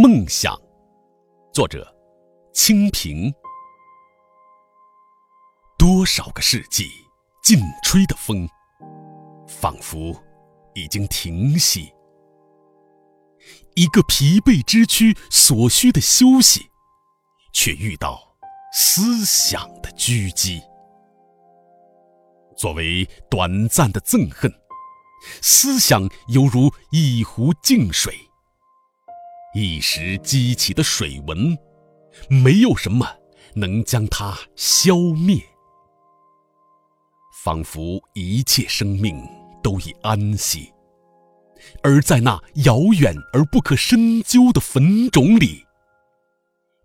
梦想，作者：清平。多少个世纪，劲吹的风，仿佛已经停息。一个疲惫之躯所需的休息，却遇到思想的狙击。作为短暂的憎恨，思想犹如一壶净水。一时激起的水纹，没有什么能将它消灭，仿佛一切生命都已安息。而在那遥远而不可深究的坟冢里，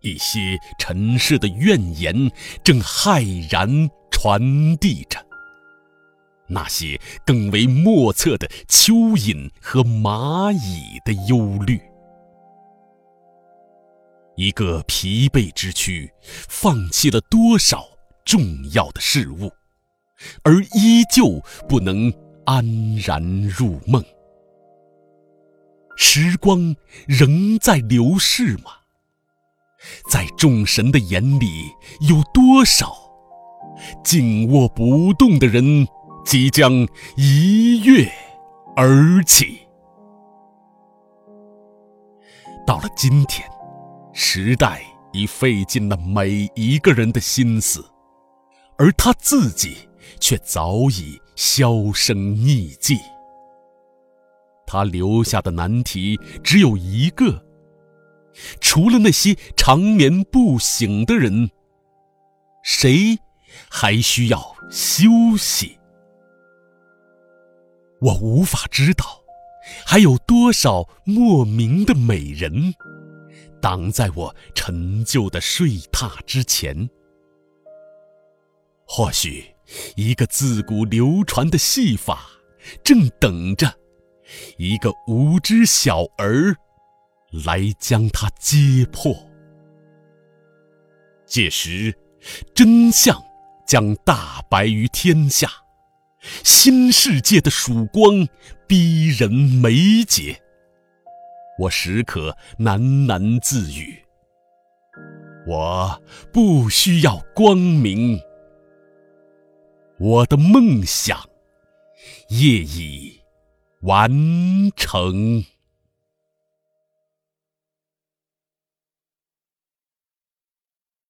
一些尘世的怨言正骇然传递着，那些更为莫测的蚯蚓和蚂蚁的忧虑。一个疲惫之躯，放弃了多少重要的事物，而依旧不能安然入梦。时光仍在流逝吗？在众神的眼里，有多少静卧不动的人即将一跃而起？到了今天。时代已费尽了每一个人的心思，而他自己却早已销声匿迹。他留下的难题只有一个：除了那些长眠不醒的人，谁还需要休息？我无法知道，还有多少莫名的美人。挡在我陈旧的睡榻之前，或许一个自古流传的戏法，正等着一个无知小儿来将它揭破。届时，真相将大白于天下，新世界的曙光逼人眉睫。我时刻喃喃自语：“我不需要光明，我的梦想业已完成。”